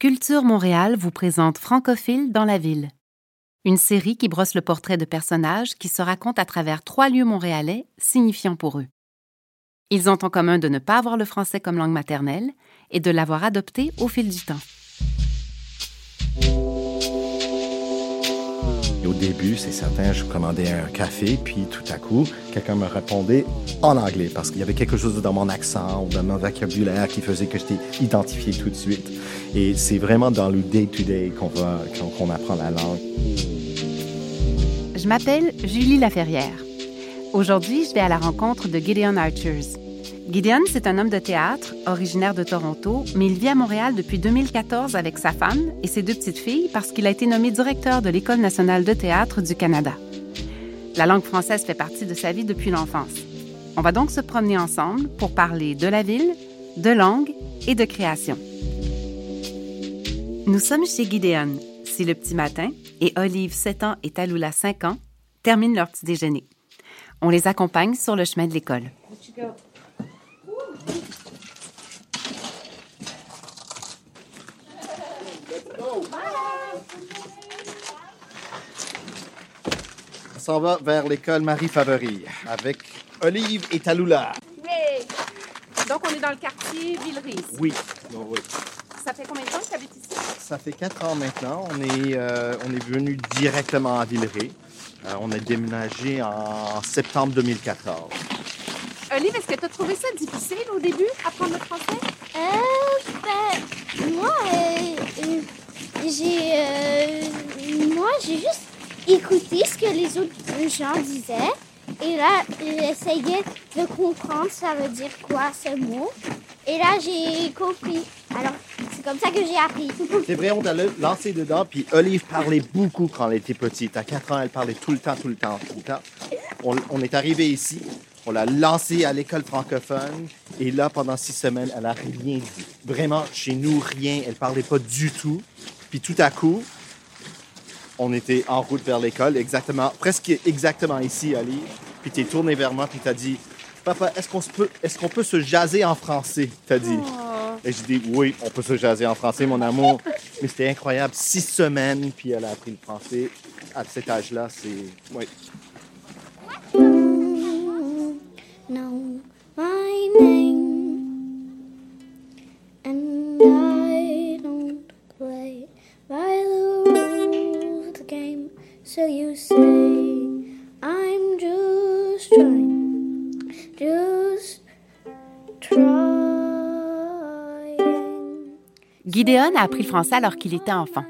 Culture Montréal vous présente Francophile dans la ville. Une série qui brosse le portrait de personnages qui se racontent à travers trois lieux montréalais signifiants pour eux. Ils ont en commun de ne pas avoir le français comme langue maternelle et de l'avoir adopté au fil du temps. Au début, c'est certain, je commandais un café, puis tout à coup, quelqu'un me répondait en anglais parce qu'il y avait quelque chose dans mon accent ou dans mon vocabulaire qui faisait que j'étais identifié tout de suite. Et c'est vraiment dans le day-to-day qu'on qu'on apprend la langue. Je m'appelle Julie Laferrière. Aujourd'hui, je vais à la rencontre de Gideon Archers. Gideon, c'est un homme de théâtre, originaire de Toronto, mais il vit à Montréal depuis 2014 avec sa femme et ses deux petites filles parce qu'il a été nommé directeur de l'École nationale de théâtre du Canada. La langue française fait partie de sa vie depuis l'enfance. On va donc se promener ensemble pour parler de la ville, de langue et de création. Nous sommes chez Gideon. C'est le petit matin et Olive, 7 ans, et Talula, 5 ans, terminent leur petit déjeuner. On les accompagne sur le chemin de l'école. On s'en va vers l'école Marie Favori avec Olive et Talula. Oui. Donc, on est dans le quartier Villeray. Oui. oui. Ça fait combien de temps que tu habites ici? Ça fait quatre ans maintenant. On est, euh, on est venu directement à Villeray. Euh, on a déménagé en septembre 2014. Olive, est-ce que tu as trouvé ça difficile au début, apprendre le français? Euh, ben, moi, euh, euh j'ai, euh, moi, j'ai juste écouté ce que les autres gens disaient. Et là, j'essayais de comprendre ça veut dire quoi ce mot. Et là, j'ai compris. Alors, c'est comme ça que j'ai appris. C'est vrai, on t'a lancé dedans. Puis Olive parlait beaucoup quand elle était petite. À 4 ans, elle parlait tout le temps, tout le temps, tout le temps. On, on est arrivé ici. On l'a lancée à l'école francophone. Et là, pendant six semaines, elle n'a rien dit. Vraiment, chez nous, rien. Elle parlait pas du tout. Puis tout à coup, on était en route vers l'école, exactement, presque exactement ici, Ali. Puis tu es tourné vers moi, puis tu as dit Papa, est-ce qu'on peut, est qu'on peut se jaser en français? Tu as dit. Oh. Et je dis Oui, on peut se jaser en français, mon amour. Mais c'était incroyable. Six semaines, puis elle a appris le français. À cet âge-là, c'est. Oui. Gideon a appris le français alors qu'il était enfant.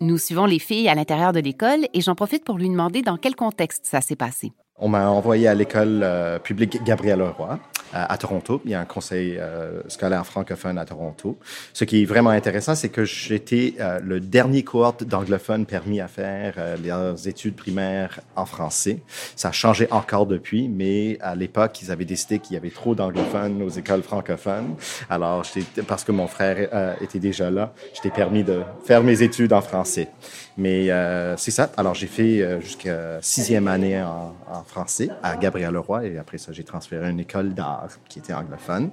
Nous suivons les filles à l'intérieur de l'école et j'en profite pour lui demander dans quel contexte ça s'est passé. On m'a envoyé à l'école euh, publique Gabriel Leroy à, Toronto. Il y a un conseil euh, scolaire francophone à Toronto. Ce qui est vraiment intéressant, c'est que j'étais euh, le dernier cohorte d'anglophones permis à faire les études primaires en français. Ça a changé encore depuis, mais à l'époque, ils avaient décidé qu'il y avait trop d'anglophones aux écoles francophones. Alors, parce que mon frère était déjà là, j'étais permis de faire mes études en français. Mais c'est ça. Alors, j'ai fait jusqu'à sixième année en, en français à Gabriel Leroy et après ça, j'ai transféré à une école d'art qui était anglophone.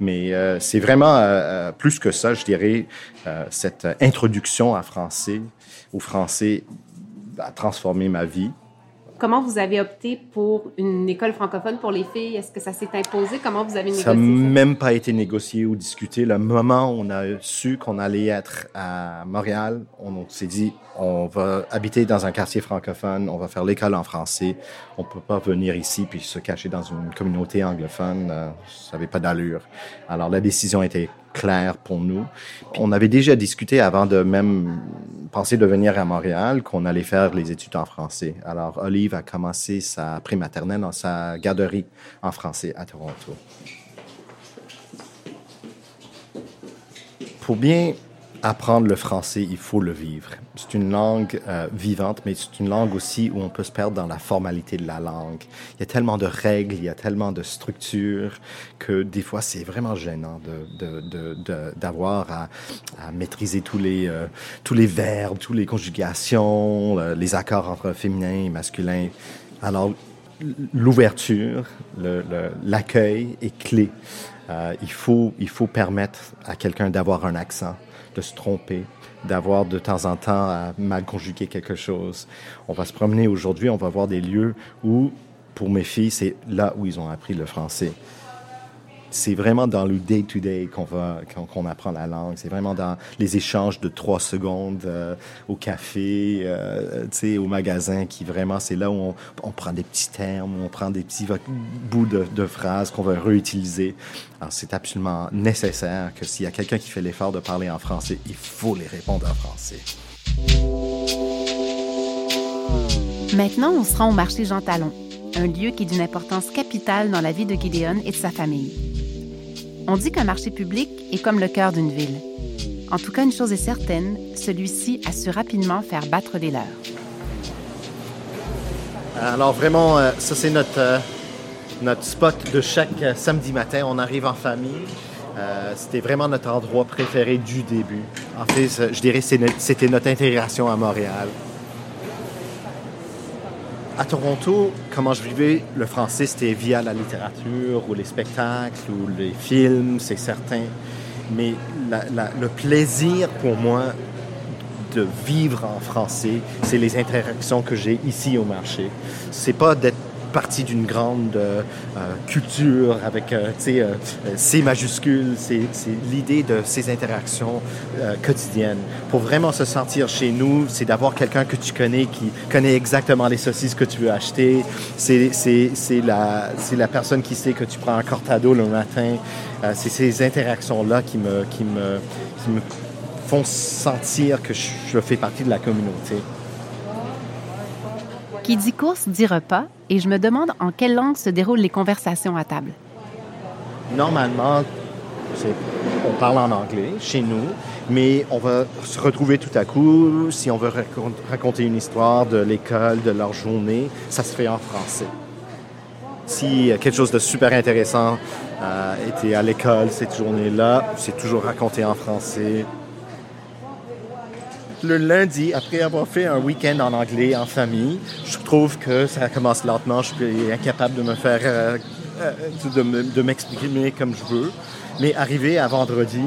Mais euh, c'est vraiment euh, euh, plus que ça, je dirais, cette introduction à français, au français a transformé ma vie. Comment vous avez opté pour une école francophone pour les filles? Est-ce que ça s'est imposé? Comment vous avez négocié ça? n'a même pas été négocié ou discuté. Le moment où on a su qu'on allait être à Montréal, on s'est dit, on va habiter dans un quartier francophone, on va faire l'école en français. On peut pas venir ici puis se cacher dans une communauté anglophone. Euh, ça n'avait pas d'allure. Alors la décision était claire pour nous. on avait déjà discuté avant de même penser de venir à Montréal qu'on allait faire les études en français. Alors Olive a commencé sa prématernelle dans sa garderie en français à Toronto. Pour bien apprendre le français, il faut le vivre. C'est une langue euh, vivante, mais c'est une langue aussi où on peut se perdre dans la formalité de la langue. Il y a tellement de règles, il y a tellement de structures que des fois c'est vraiment gênant d'avoir de, de, à, à, maîtriser tous les, euh, tous les verbes, toutes les conjugations, les accords entre féminin et masculin. Alors, l'ouverture, l'accueil est clé. Euh, il, faut, il faut permettre à quelqu'un d'avoir un accent de se tromper, d'avoir de temps en temps à mal conjuguer quelque chose. On va se promener aujourd'hui, on va voir des lieux où, pour mes filles, c'est là où ils ont appris le français c'est vraiment dans le day-to-day qu'on va qu'on apprend la langue. C'est vraiment dans les échanges de trois secondes euh, au café, euh, au magasin, qui vraiment, c'est là où on, prend des petits termes, on prend des petits bouts de, de phrases qu'on va réutiliser. Alors, c'est absolument nécessaire que s'il y a quelqu'un qui fait l'effort de parler en français, il faut les répondre en français. Maintenant, on se rend au marché Jean Talon, un lieu qui est d'une importance capitale dans la vie de Gideon et de sa famille. On dit qu'un marché public est comme le cœur d'une ville. En tout cas, une chose est certaine, celui-ci a su rapidement faire battre les leurs. Alors vraiment, euh, ça c'est notre, euh, notre spot de chaque euh, samedi matin. On arrive en famille. c'était vraiment notre endroit préféré du début. En fait, je dirais que c'était notre intégration à Montréal à Toronto, comment je vivais le français, c'était via la littérature ou les spectacles ou les films, c'est certain. Mais le plaisir pour moi de vivre en français, c'est les interactions que j'ai ici au marché. C'est pas d'être partie d'une grande euh, euh, culture avec, euh, tu C majuscule. C'est l'idée de ces interactions quotidiennes. Pour vraiment se sentir chez nous, c'est d'avoir quelqu'un que tu connais qui connaît exactement les saucisses que tu veux acheter. C'est la, personne qui sait que tu prends un cortado le matin. c'est ces interactions-là qui me font sentir que je fais partie de la communauté. Qui dit course dit repas, et je me demande en quelle langue se déroulent les conversations à table. Normalement, on parle en anglais chez nous, mais on va se retrouver tout à coup, si on veut raconter une histoire de l'école, de leur journée, ça se fait en français. Si quelque chose de super intéressant euh, été à l'école cette journée-là, c'est toujours raconté en français le lundi, après avoir fait un week-end en anglais en famille, je trouve que ça commence lentement. Je suis incapable de me faire, euh, euh, de m'exprimer comme je veux. Mais arrivé à vendredi,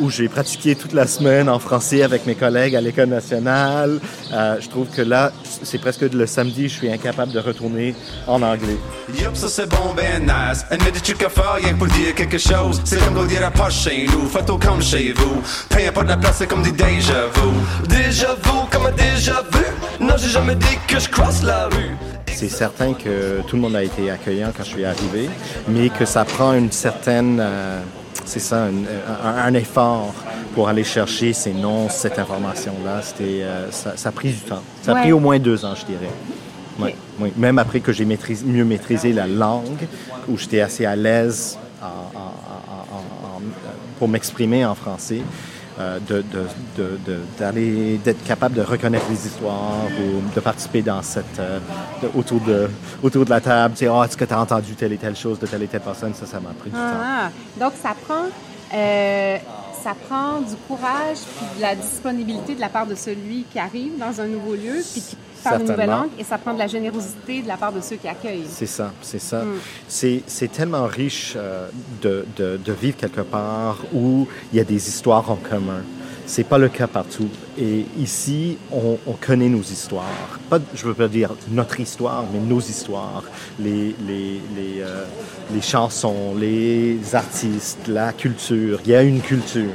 où j'ai pratiqué toute la semaine en français avec mes collègues à l'École nationale. Euh, je trouve que là, c'est presque le samedi, je suis incapable de retourner en anglais. Yup, ça c'est bon, ben nice. Admettez que tu faire rien pour dire quelque chose. C'est comme dire à pas chez nous, faites comme chez vous. Peu de la place, c'est comme des déjà vu. Déjà vu, comme un déjà vu. Non, j'ai jamais dit que je croise la rue. C'est certain que tout le monde a été accueillant quand je suis arrivé, mais que ça prend une certaine... Euh, c'est ça, un, effort pour aller chercher ces noms, cette information-là. C'était, euh, ça, a pris du temps. Ça a pris au moins deux ans, je dirais. Oui. Même après que j'ai mieux maîtrisé la langue, où j'étais assez à l'aise pour m'exprimer en français, euh, d'aller, d'être capable de reconnaître les histoires ou de participer dans cette, euh, autour, de, autour de la table. Tu sais, oh, est-ce que tu as entendu telle et telle chose de telle et telle personne? Ça, ça m'a pris du temps. Ah, donc, ça prend, euh, ça prend du courage puis de la disponibilité de la part de celui qui arrive dans un nouveau lieu puis qui une nouvelle langue et ça prend de la générosité de la part de ceux qui accueillent. C'est ça, c'est ça. Mm. C'est tellement riche euh, de, de, de, vivre quelque part où il y a des histoires en commun. C'est pas le cas partout. Et ici, on, on connaît nos histoires. Pas, je veux pas dire notre histoire, mais nos histoires. Les, les, les, euh, les chansons, les artistes, la culture. Il y a une culture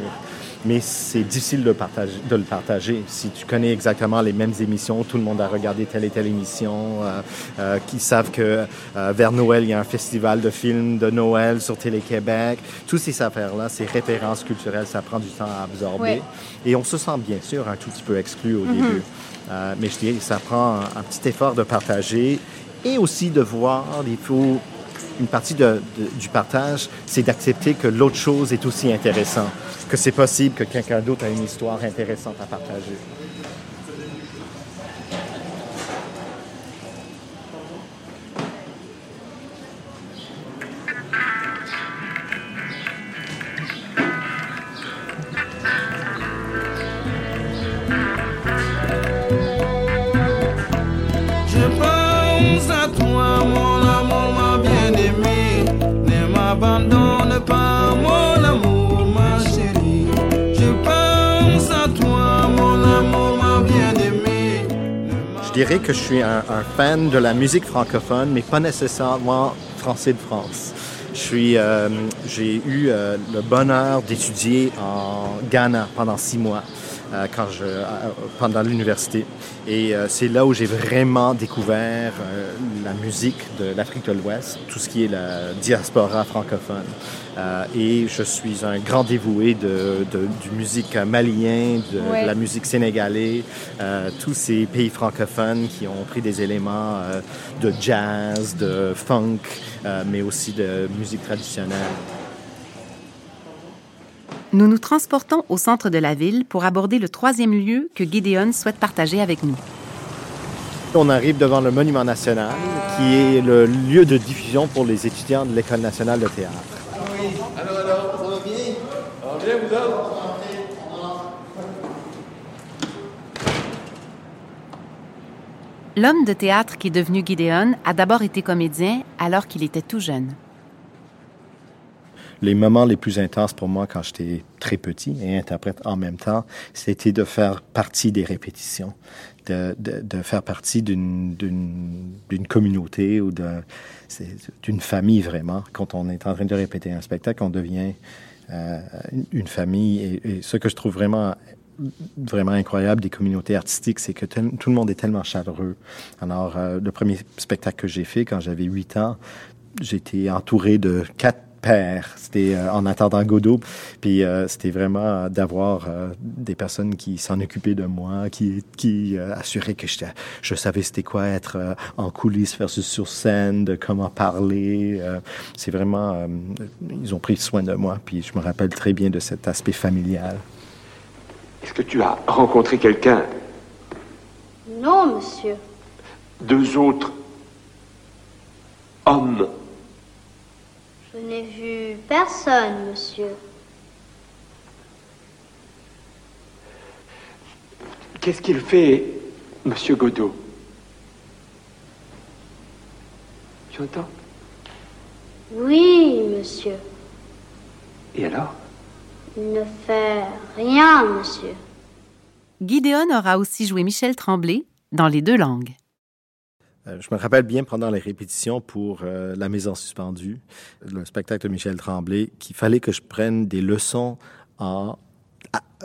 mais c'est difficile de, partager, de le partager. Si tu connais exactement les mêmes émissions, tout le monde a regardé telle et telle émission, euh, euh, qui savent que euh, vers Noël, il y a un festival de films de Noël sur Télé-Québec. Toutes ces affaires-là, ces références culturelles, ça prend du temps à absorber. Et on se sent bien sûr un tout petit peu exclu au mm-hmm. début. Mais je dirais que ça prend un, un, petit effort de partager et aussi de voir, il faut une partie du partage, c'est d'accepter que l'autre chose est aussi intéressante, que c'est possible que quelqu'un d'autre a une histoire intéressante à partager. Dirais que je suis un, fan de la musique francophone, mais pas nécessairement français de France. Je euh, j'ai eu euh, le bonheur d'étudier en Ghana pendant six mois. Euh, quand je, euh, pendant l'université. Et euh, c'est là où j'ai vraiment découvert la musique de l'Afrique de l'Ouest, tout ce qui est la diaspora francophone. et je suis un grand dévoué de, de du musique malien, de, la musique sénégalaise, tous ces pays francophones qui ont pris des éléments de jazz, de funk, mais aussi de musique traditionnelle. Nous nous transportons au centre de la ville pour aborder le troisième lieu que Gideon souhaite partager avec nous. On arrive devant le Monument national, qui est le lieu de diffusion pour les étudiants de l'École nationale de théâtre. Oui. Alors, alors, ça va bien? Ça va bien, vous autres? L'homme de théâtre qui est devenu Gideon a d'abord été comédien alors qu'il était tout jeune les moments les plus intenses pour moi quand j'étais très petit et interprète en même temps, c'était de faire partie des répétitions, de, de, faire partie d'une communauté ou d'une famille vraiment. Quand on est en train de répéter un spectacle, on devient euh, une famille. Et, ce que je trouve vraiment vraiment incroyable des communautés artistiques, c'est que tout le monde est tellement chaleureux. Alors, euh, le premier spectacle que j'ai fait quand j'avais huit ans, j'étais entouré de quatre c'était euh, en attendant Godot. Puis euh, c'était vraiment d'avoir euh, des personnes qui s'en occupaient de moi, qui, qui assuraient que je savais c'était quoi être en coulisses versus sur scène, de comment parler. c'est vraiment, ils ont pris soin de moi. Puis je me rappelle très bien de cet aspect familial. Est-ce que tu as rencontré quelqu'un? Non, monsieur. Deux autres hommes je n'ai vu personne, monsieur. Qu'est-ce qu'il fait, monsieur Godot? Tu entends? Oui, monsieur. Et alors? Il ne fait rien, monsieur. Gideon aura aussi joué Michel Tremblay dans les deux langues. Euh, je me rappelle bien pendant les répétitions pour euh, La Maison suspendue, le spectacle de Michel Tremblay, qu'il fallait que je prenne des leçons en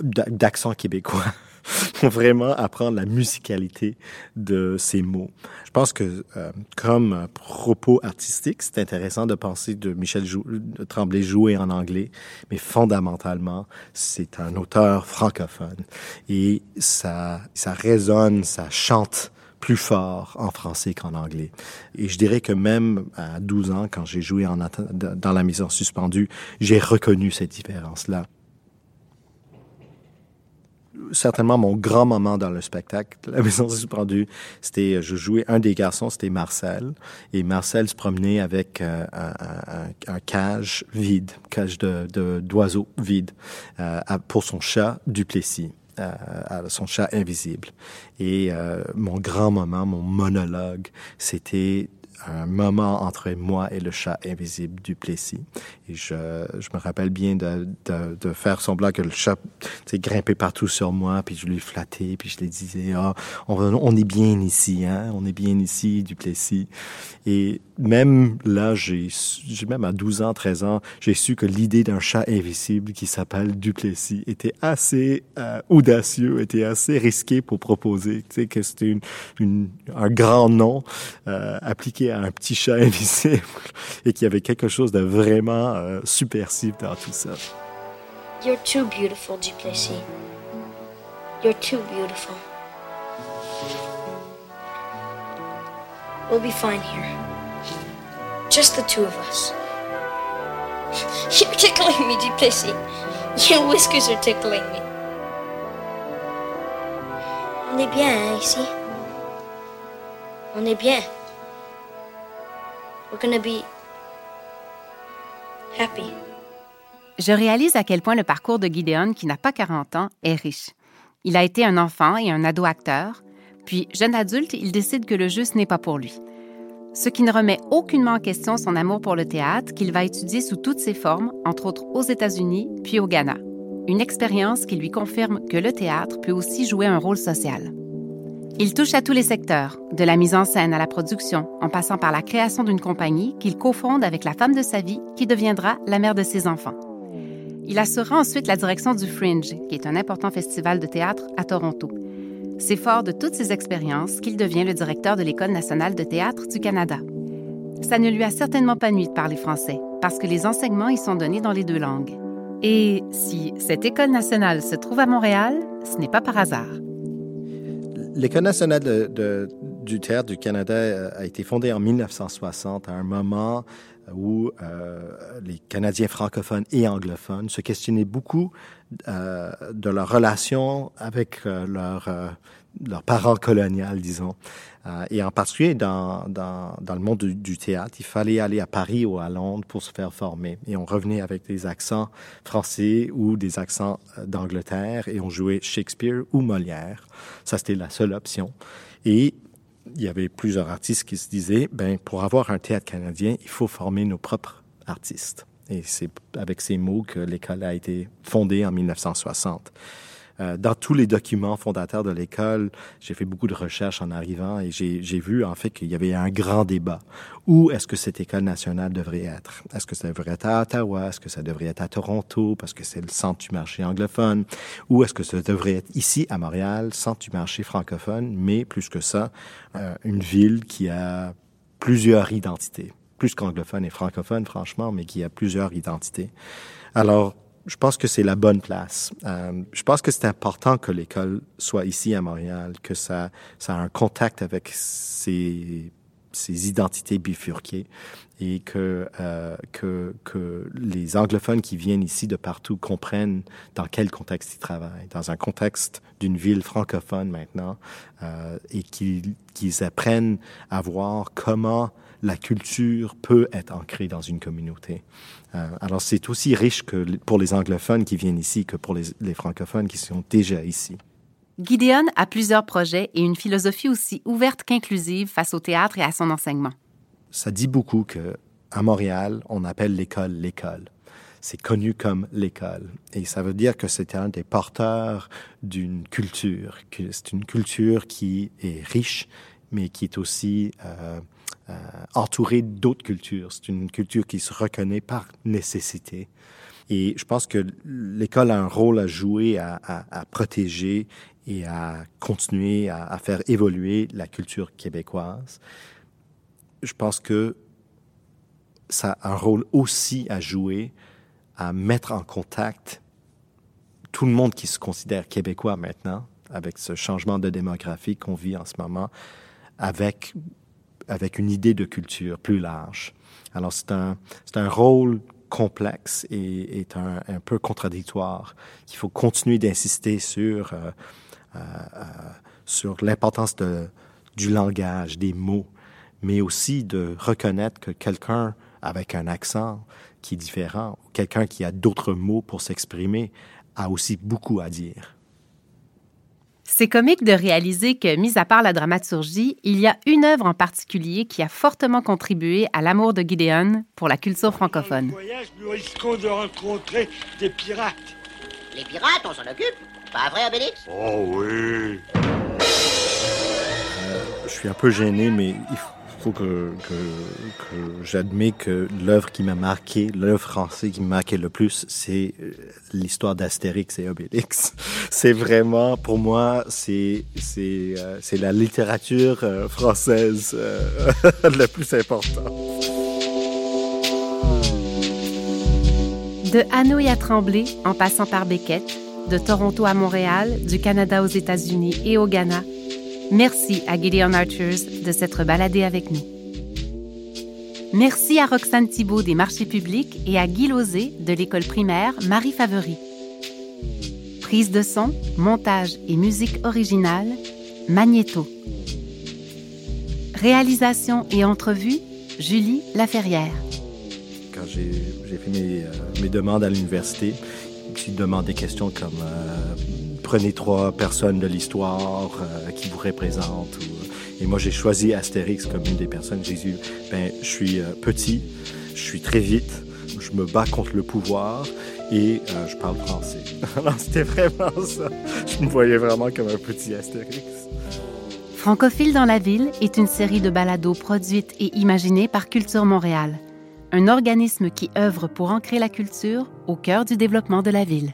d'accent québécois pour vraiment apprendre la musicalité de ces mots. Je pense que euh, comme propos artistique, c'est intéressant de penser de Michel Tremblay jouer en anglais, mais fondamentalement, c'est un auteur francophone et ça ça résonne, ça chante plus fort en français qu'en anglais. Et je dirais que même à 12 ans, quand j'ai joué dans la maison suspendue, j'ai reconnu cette différence-là. Certainement, mon grand moment dans le spectacle, la maison suspendue, c'était, je jouais un des garçons, c'était Marcel, et Marcel se promenait avec euh, un, cage vide, cage de d'oiseaux vide, euh, pour son chat Duplessis à, son chat invisible. Et euh, mon grand moment, mon monologue, c'était un moment entre moi et le chat invisible du Plessis. Et je, je me rappelle bien de, de, de faire semblant que le chat grimpait partout sur moi, puis je lui flattais, puis je lui disais, ah, on, on est bien ici, hein, on est bien ici, du Plessis. Et même là, j'ai, même à 12 ans, 13 ans, j'ai su que l'idée d'un chat invisible qui s'appelle Duplessis était assez euh, audacieux, était assez risqué pour proposer, tu sais, que c'était une, une, un grand nom euh, appliqué à un petit chat invisible et qu'il y avait quelque chose de vraiment euh, subversif dans tout ça. You're too beautiful, Duplessis. You're too beautiful. We'll be fine here. Just the two of us. You're tickling me, Duplessis. Your whiskers are tickling me. On est bien, hein, ici. On est bien. We're gonna be happy. Je réalise à quel point le parcours de Gideon, qui n'a pas 40 ans, est riche. Il a été un enfant et un ado acteur, puis, jeune adulte, il décide que le jeu, ce n'est pas pour lui. Ce qui ne remet aucunement en question son amour pour le théâtre qu'il va étudier sous toutes ses formes, entre autres aux États-Unis puis au Ghana. Une expérience qui lui confirme que le théâtre peut aussi jouer un rôle social. Il touche à tous les secteurs, de la mise en scène à la production, en passant par la création d'une compagnie qu'il cofonde avec la femme de sa vie qui deviendra la mère de ses enfants. Il assurera ensuite la direction du Fringe, qui est un important festival de théâtre à Toronto. C'est fort de toutes ces expériences qu'il devient le directeur de l'École nationale de théâtre du Canada. Ça ne lui a certainement pas nuit de parler français, parce que les enseignements y sont donnés dans les deux langues. Et si cette École nationale se trouve à Montréal, ce n'est pas par hasard. L'École nationale du théâtre du Canada euh, a été fondée en 1960 à un moment où euh, les Canadiens francophones et anglophones se questionnaient beaucoup euh, de leur relation avec leur, leur parent colonial, disons. Euh, et en particulier dans, dans, le monde du, théâtre, il fallait aller à Paris ou à Londres pour se faire former. Et on revenait avec des accents français ou des accents euh, d'Angleterre et on jouait Shakespeare ou Molière. Ça, c'était la seule option. Et il y avait plusieurs artistes qui se disaient, ben, pour avoir un théâtre canadien, il faut former nos propres artistes. Et c'est avec ces mots que l'école a été fondée en 1960. Euh, dans tous les documents fondateurs de l'école, j'ai fait beaucoup de recherches en arrivant et j'ai vu en fait qu'il y avait un grand débat. Où est-ce que cette école nationale devrait être? Est-ce que ça devrait être à Ottawa? Est-ce que ça devrait être à Toronto? Parce que c'est le centre du marché anglophone? Ou est-ce que ça devrait être ici à Montréal, centre du marché francophone, mais plus que ça, euh, une ville qui a plusieurs identités plus qu'anglophone et francophone, franchement, mais qui a plusieurs identités. Alors, je pense que c'est la bonne place. Euh, je pense que c'est important que l'école soit ici à Montréal, que ça, ça a un contact avec ces, ces identités bifurquées et que, euh, que, que les anglophones qui viennent ici de partout comprennent dans quel contexte ils travaillent, dans un contexte d'une ville francophone maintenant, euh, et qu'ils qu'ils apprennent à voir comment la culture peut être ancrée dans une communauté. Euh, alors c'est aussi riche que pour les anglophones qui viennent ici que pour les, francophones qui sont déjà ici. Gideon a plusieurs projets et une philosophie aussi ouverte qu'inclusive face au théâtre et à son enseignement. Ça dit beaucoup que à Montréal, on appelle l'école l'école. C'est connu comme l'école. Et ça veut dire que c'est un des porteurs d'une culture. C'est une culture qui est riche, mais qui est aussi euh, euh, entouré d'autres cultures. C'est une culture qui se reconnaît par nécessité. Et je pense que l'école a un rôle à jouer, à protéger et à continuer à, à, faire évoluer la culture québécoise. Je pense que ça a un rôle aussi à jouer à mettre en contact tout le monde qui se considère québécois maintenant, avec ce changement de démographie qu'on vit en ce moment, avec avec une idée de culture plus large. Alors c'est un, un rôle complexe et est un, un peu contradictoire qu'il faut continuer d'insister sur euh, euh, euh, sur l'importance du langage, des mots, mais aussi de reconnaître que quelqu'un avec un accent qui est différent, quelqu'un qui a d'autres mots pour s'exprimer, a aussi beaucoup à dire. C'est comique de réaliser que, mis à part la dramaturgie, il y a une œuvre en particulier qui a fortement contribué à l'amour de Gideon pour la culture francophone. Dans voyage, nous risquons de rencontrer des pirates. Les pirates, on s'en occupe? Pas vrai, Obélix? Oh oui euh, Je suis un peu gêné, mais il faut faut que, que, j'admets que l'œuvre qui m'a marqué, l'œuvre française qui m'a marqué le plus, c'est euh, l'histoire d'Astérix et Obélix. C'est vraiment, pour moi, c'est euh, la littérature euh, française la plus importante. De Hanoï à Tremblay, en passant par Beckett, de Toronto à Montréal, du Canada aux États-Unis et au Ghana, Merci à Gideon Archers de s'être baladé avec nous. Merci à Roxane Thibault des marchés publics et à Guy Lozé de l'école primaire Marie Favori. Prise de son, montage et musique originale, Magnéto. Réalisation et entrevue, Julie Laferrière. Quand j'ai fait euh, mes, demandes à l'université, j'ai demandé des questions comme euh, prenez trois personnes de l'histoire euh, qui vous représentent. Et moi, j'ai choisi Astérix comme une des personnes. J'ai dit, ben, je suis euh, petit, je suis très vite, je me bats contre le pouvoir et je parle français. Alors, c'était vraiment ça. Je me voyais vraiment comme un petit Astérix. Francophile dans la ville est une série de balados produites et imaginées par Culture Montréal, un organisme qui œuvre pour ancrer la culture au cœur du développement de la ville.